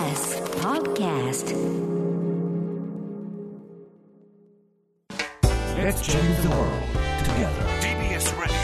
TBS Podcast Let's change the world together. TBS Radio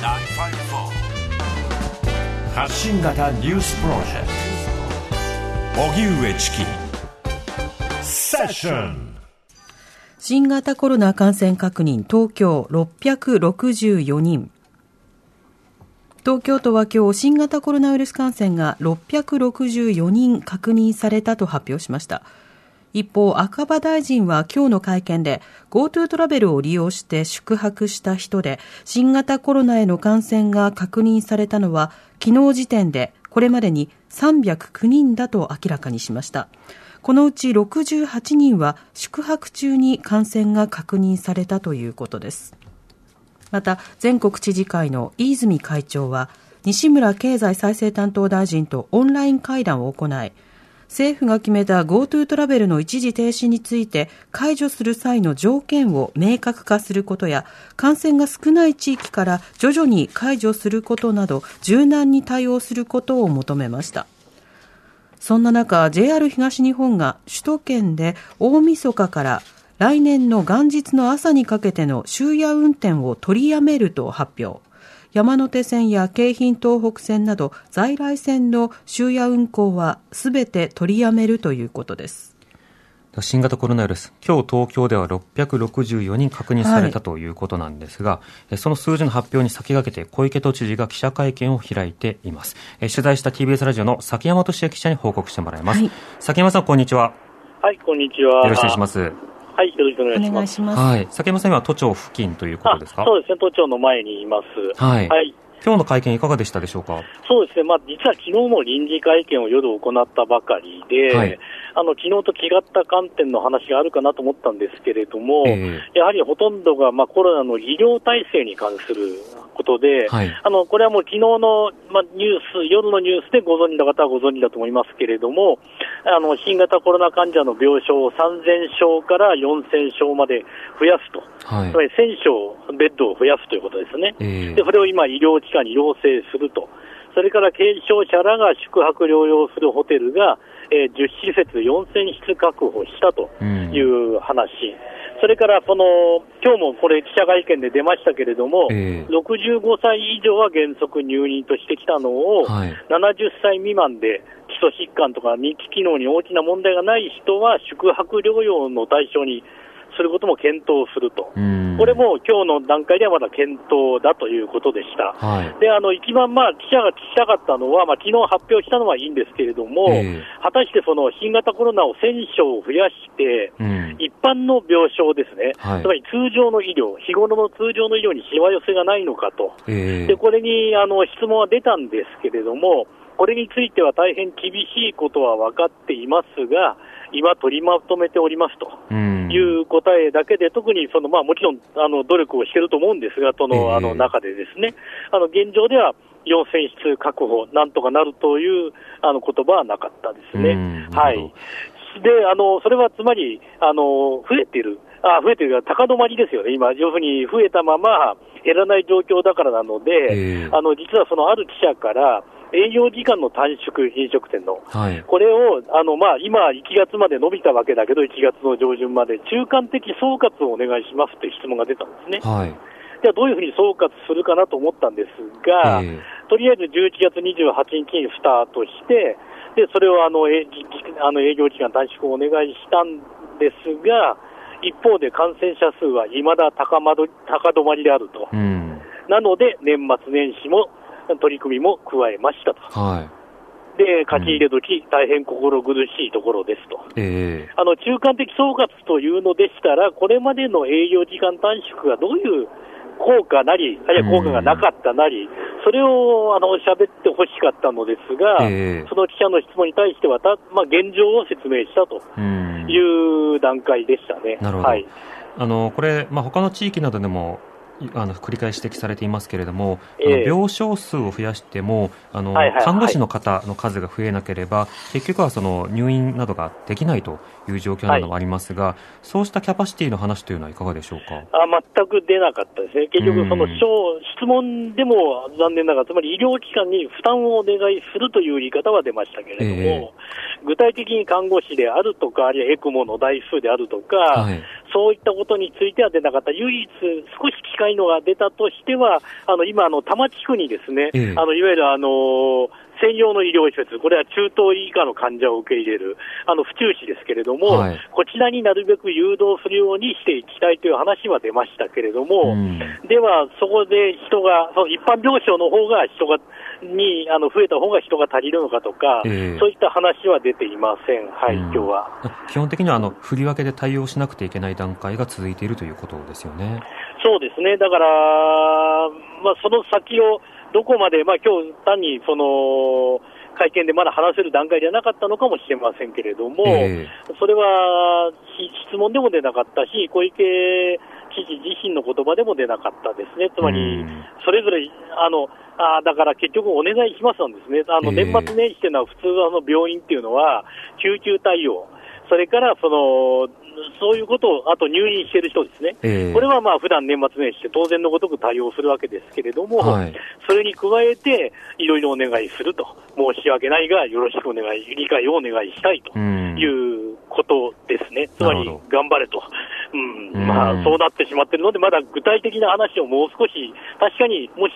905-954発信型ニュースプロジェクト荻上チキセッション新型コロナ感染確認東京664人東京都は今日新型コロナウイルス感染が664人確認されたと発表しました。一方赤羽大臣は今日の会見で GoTo トラベルを利用して宿泊した人で新型コロナへの感染が確認されたのは昨日時点でこれまでに309人だと明らかにしました。このうち68人は宿泊中に感染が確認されたということです。また全国知事会の飯泉会長は西村経済再生担当大臣とオンライン会談を行い政府が決めた GoTo トラベルの一時停止について解除する際の条件を明確化することや感染が少ない地域から徐々に解除することなど柔軟に対応することを求めました。そんな中 JR 東日本が首都圏で大晦日から来年の元日の朝にかけての終夜運転を取りやめると発表山手線や京浜東北線など在来線の終夜運行はすべて取りやめるということです新型コロナウイルス、今日東京では664人確認されたということなんですが、はい、その数字の発表に先駆けて小池都知事が記者会見を開いています。取材した TBS ラジオの崎山俊也記者に報告してもらいます。はい、崎山さん、こんにちは。はい、こんにちは。よろしくお願いします。はい、よろしくお願いします。ますはい。崎山さんは都庁付近ということですか？そうですね、都庁の前にいます。はい。はい。今日の会見いかがでしたでしょうか？そうですね、まあ、実は昨日も臨時会見を夜行ったばかりで、はい、あの昨日と違った観点の話があるかなと思ったんですけれども、えー、やはりほとんどが、まあ、コロナの医療体制に関することで、はい、あのこれはもう昨日の、まあ、ニュース、夜のニュースでご存知の方はご存知だと思いますけれども、あの新型コロナ患者の病床を3000床から4000床まで増やすと、はい、つまり1000床ベッドを増やすということですね、えー、でそれを今、医療機関に要請すると。それから軽症者らが宿泊療養するホテルが、えー、10施設4000室確保したという話、うん、それからその今日もこれ、記者会見で出ましたけれども、えー、65歳以上は原則入院としてきたのを、はい、70歳未満で基礎疾患とか認知機能に大きな問題がない人は宿泊療養の対象にすることも検討すると、これも今日の段階ではまだ検討だということでした、はい、であの一番、まあ、記者が聞きたかったのは、まあ昨日発表したのはいいんですけれども、えー、果たしてその新型コロナを1000床増やして、うん、一般の病床ですね、はい、つまり通常の医療、日頃の通常の医療にしわ寄せがないのかと、えー、でこれにあの質問は出たんですけれども、これについては大変厳しいことは分かっていますが、今、取りまとめておりますという答えだけで、特にその、まあ、もちろんあの努力をしていると思うんですが、そのあの中でですね、あの現状では4000室確保、なんとかなるというあの言葉はなかったですね。はい、であのそれはつまりあの増えている、あ増えてる高止まりですよね、今、要するに増えたまま減らない状況だからなので、あの実はそのある記者から、営業時間の短縮、飲食店の、はい、これをあの、まあ、今、1月まで伸びたわけだけど、1月の上旬まで中間的総括をお願いしますという質問が出たんですね。はい。じゃあどういうふうに総括するかなと思ったんですが、えー、とりあえず11月28日にスタートして、でそれをあのえあの営業時間短縮をお願いしたんですが、一方で感染者数はいまだ高まど高止まりであると、うん、なので年末年始も取り組みも加えましたと。はい。で書き入れ時、大変心苦しいところですと、えー、あの中間的総括というのでしたら、これまでの営業時間短縮がどういう効果なり、あるいは効果がなかったなり、それをあの喋ってほしかったのですが、えー、その記者の質問に対してはた、まあ、現状を説明したという段階でしたね。なるほど、はい、あのこれ、まあ他の地域などでもあの繰り返し指摘されていますけれども、えー、病床数を増やしてもあの、はいはいはい、看護師の方の数が増えなければ結局はその入院などができないという状況などもありますが、はい、そうしたキャパシティの話というのはいかがでしょうか？あ全く出なかったですね、結局、その質問でも残念ながら、つまり医療機関に負担をお願いするという言い方は出ましたけれども、えー、具体的に看護師であるとか、あるいはエクモの台数であるとか、はい、そういったことについては出なかった、唯一少し近いのが出たとしては、あの今、あの多摩地区にですね、えー、あのいわゆるあの専用の医療施設、これは中等以下の患者を受け入れる、あの府中市ですけれども、はい、こちらになるべく誘導するようにしていきたいという話は出ましたけれども、うん、では、そこで人が、その一般病床の方が人がにあの増えた方が人が足りるのかとか、えー、そういった話は出ていません、はい、うん、今日は。基本的にはあの振り分けで対応しなくていけない段階が続いているということですよね。そうですね。だから、まあ、その先をどこまで、まあ今日単にその会見でまだ話せる段階ではなかったのかもしれませんけれども、えー、それは質問でも出なかったし、小池知事自身の言葉でも出なかったですね、つまり、それぞれ、あのあだから結局、お願いしますなんですね、あの年末年始というのは、普通あの病院っていうのは、救急対応、それからそのそういうことを、あと入院している人ですね、えー、これはまあ普段年末年始で当然のごとく対応するわけですけれども、はい、それに加えて、いろいろお願いすると、申し訳ないが、よろしくお願い、理解をお願いしたいということですね、つまり頑張れと、うん。まあ、そうなってしまっているので、まだ具体的な話をもう少し、確かにもし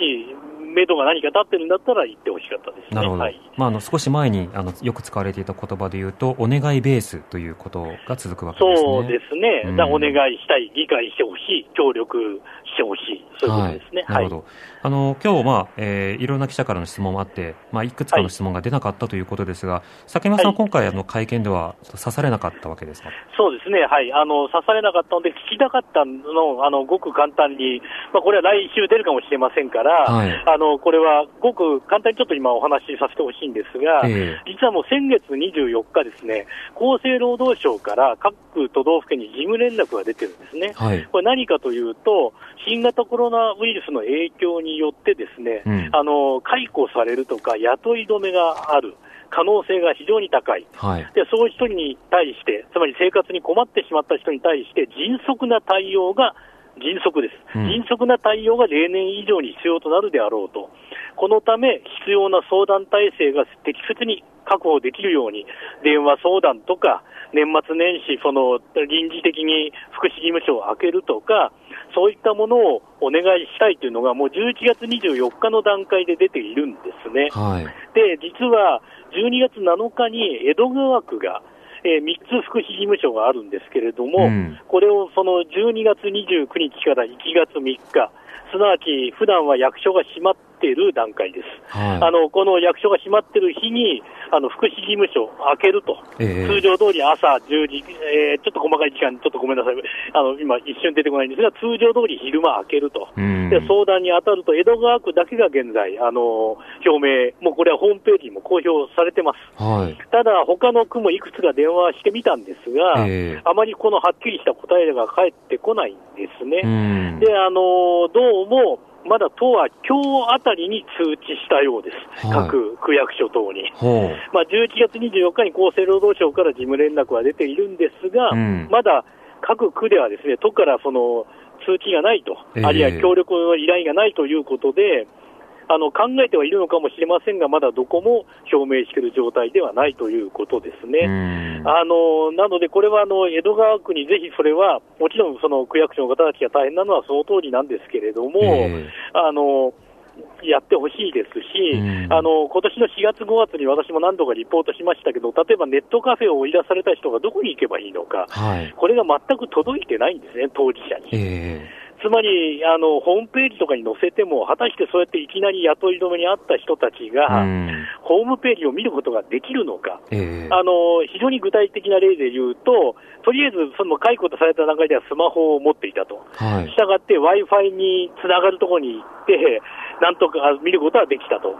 目処が何か立ってるんだったら言ってほしかったですね。なるほど。はい、まあ、あの、少し前に、あの、よく使われていた言葉で言うと、お願いベースということが続くわけですね。そうですね。うん、お願いしたい、理解してほしい、協力してほしい、そういうことですね。はい、なるほど。あの、今日、まあ、えー、いろんな記者からの質問もあって、まあ、いくつかの質問が出なかったということですが、はい、崎山さん、はい、今回、あの、会見では刺されなかったわけですか？そうですね。はい。あの、刺されなかったので、聞きたかったの、あの、ごく簡単に、まあ、これは来週出るかもしれませんから、はい、あの、これは、ごく簡単にちょっと今お話しさせてほしいんですが、えー、実はもう先月24日ですね、厚生労働省から各都道府県に事務連絡が出てるんですね。はい、これ何かというと、新型コロナウイルスの影響によってですね、うん、あの解雇されるとか雇い止めがある。可能性が非常に高い、はい、でそういう人に対して、つまり生活に困ってしまった人に対して、迅速な対応が迅速です、うん、迅速な対応が例年以上に必要となるであろうと、このため、必要な相談体制が適切に確保できるように、電話相談とか、年末年始、その臨時的に福祉事務所を開けるとか、そういったものをお願いしたいというのが、もう11月24日の段階で出ているんですね。はい、で、実は12月7日に江戸川区が、えー、3つ福祉事務所があるんですけれども、うん、これをその12月29日から1月3日、すなわち普段は役所が閉まっている段階です。はい、あのこの役所が閉まっている日に、あの福祉事務所開けると、えー、通常通り朝10時、えー、ちょっと細かい時間、ちょっとごめんなさい、あの今、一瞬出てこないんですが、通常通り昼間開けると、で相談に当たると、江戸川区だけが現在、あの表明、もうこれはホームページにも公表されてます、はい、ただ、他の区もいくつか電話してみたんですが、えー、あまりこのはっきりした答えが返ってこないんですね。であのどうもまだ都は今日あたりに通知したようです、はい、各区役所等に。まあ、11月24日に厚生労働省から事務連絡は出ているんですが、うん、まだ各区ではですね都からその通知がないと、えー、あるいは協力の依頼がないということで、あの考えてはいるのかもしれませんが、まだどこも表明している状態ではないということですね。あのなので、これはあの江戸川区にぜひそれは、もちろんその区役所の方たちが大変なのはその通りなんですけれども、えー、あのやってほしいですし、あの今年の4月、5月に私も何度かリポートしましたけど、例えばネットカフェを追い出された人がどこに行けばいいのか、はい、これが全く届いてないんですね、当事者に。えーつまりあのホームページとかに載せても、果たしてそうやっていきなり雇い止めにあった人たちが、ホームページを見ることができるのか、えー、あの非常に具体的な例で言うと、とりあえずその解雇とされた段階ではスマホを持っていたと、はい、したがって w i f i につながるところに行って、なんとか見ることはできたと。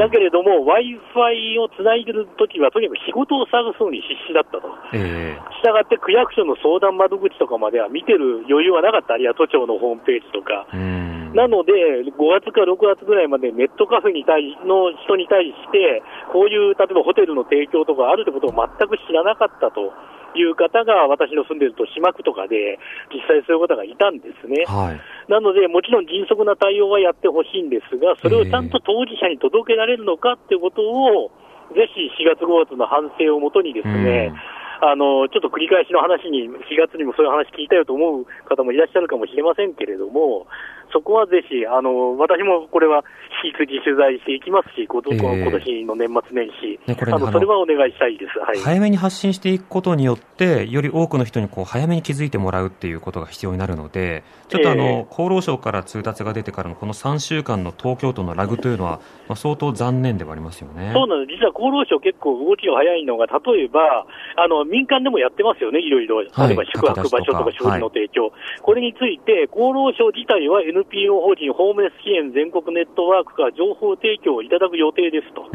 だけれども、Wi-Fi をつないでるときは、とにかく仕事を探すのに必死だったと。えー、したがって区役所の相談窓口とかまでは見てる余裕はなかった、あるいは都庁のホームページとか。なので、5月か6月ぐらいまでネットカフェに対の人に対して、こういう例えばホテルの提供とかあるってことを全く知らなかったと。いう方が私の住んでると島区とかで実際そういう方がいたんですね。はい、なので、もちろん迅速な対応はやってほしいんですが、それをちゃんと当事者に届けられるのかっていうことを、ぜひ4月、5月の反省をもとにですね、あのちょっと繰り返しの話に、4月にもそういう話聞いたよと思う方もいらっしゃるかもしれませんけれども、そこはぜひ、あの私もこれは引き続き取材していきますし、今年の年末年始、ね、あのそれはお願いしたいです、はい、早めに発信していくことによって、より多くの人にこう早めに気づいてもらうっていうことが必要になるので、ちょっとあの、えー、厚労省から通達が出てからのこの3週間の東京都のラグというのは、まあ、相当残念ではありますよね。そうなんです、実は厚労省、結構動きが早いのが、例えばあの民間でもやってますよね、いろいろ、例えば宿泊場所とか食事の提供、はい、これについて、厚労省自体は NPO 法人ホームレス支援全国ネットワークから情報提供をいただく予定ですと。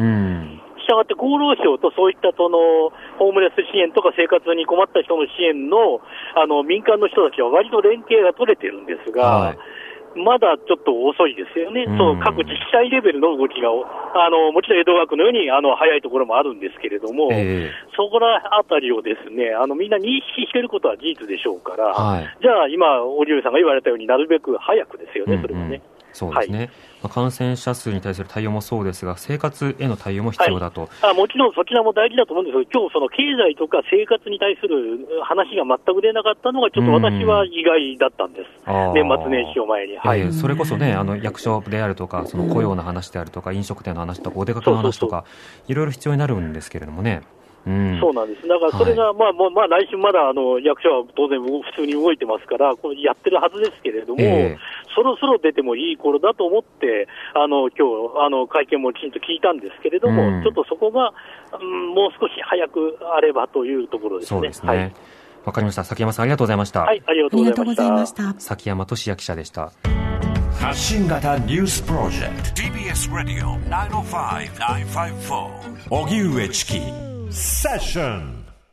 したがって厚労省とそういったそのホームレス支援とか生活に困った人の支援のあの民間の人たちは割と連携が取れてるんですが、はいまだちょっと遅いですよね、うん、その各自治体レベルの動きが、あのもちろん江戸川区のようにあの早いところもあるんですけれども、えー、そこらあたりをですねあのみんな認識していることは事実でしょうから、はい、じゃあ今、織上さんが言われたようになるべく早くですよね、それはね。うんうんそうですね、はい、まあ、感染者数に対する対応もそうですが、生活への対応も必要だと、はい、あもちろんそちらも大事だと思うんですけど、今日その経済とか生活に対する話が全く出なかったのが、ちょっと私は意外だったんです、年末年始を前に、はい、えー、それこそね、あの役所であるとか、その雇用の話であるとか、飲食店の話とか、お出かけの話とか、いろいろ必要になるんですけれどもね。そうなんです、だからそれが、はい、まあまあ、まあ、来週まだあの役所は当然、普通に動いてますから、これやってるはずですけれども、えー、そろそろ出てもいい頃だと思って、あの今日あの会見もきちんと聞いたんですけれども、うん、ちょっとそこが、うん、もう少し早くあればというところですね。そうですねはいわかりました。崎山さん、ありがとうございました。はい、ありがとうございました。崎山俊也記者でした。発信型ニュースプロジェクト TBS ラディオ905-954おぎゅう session.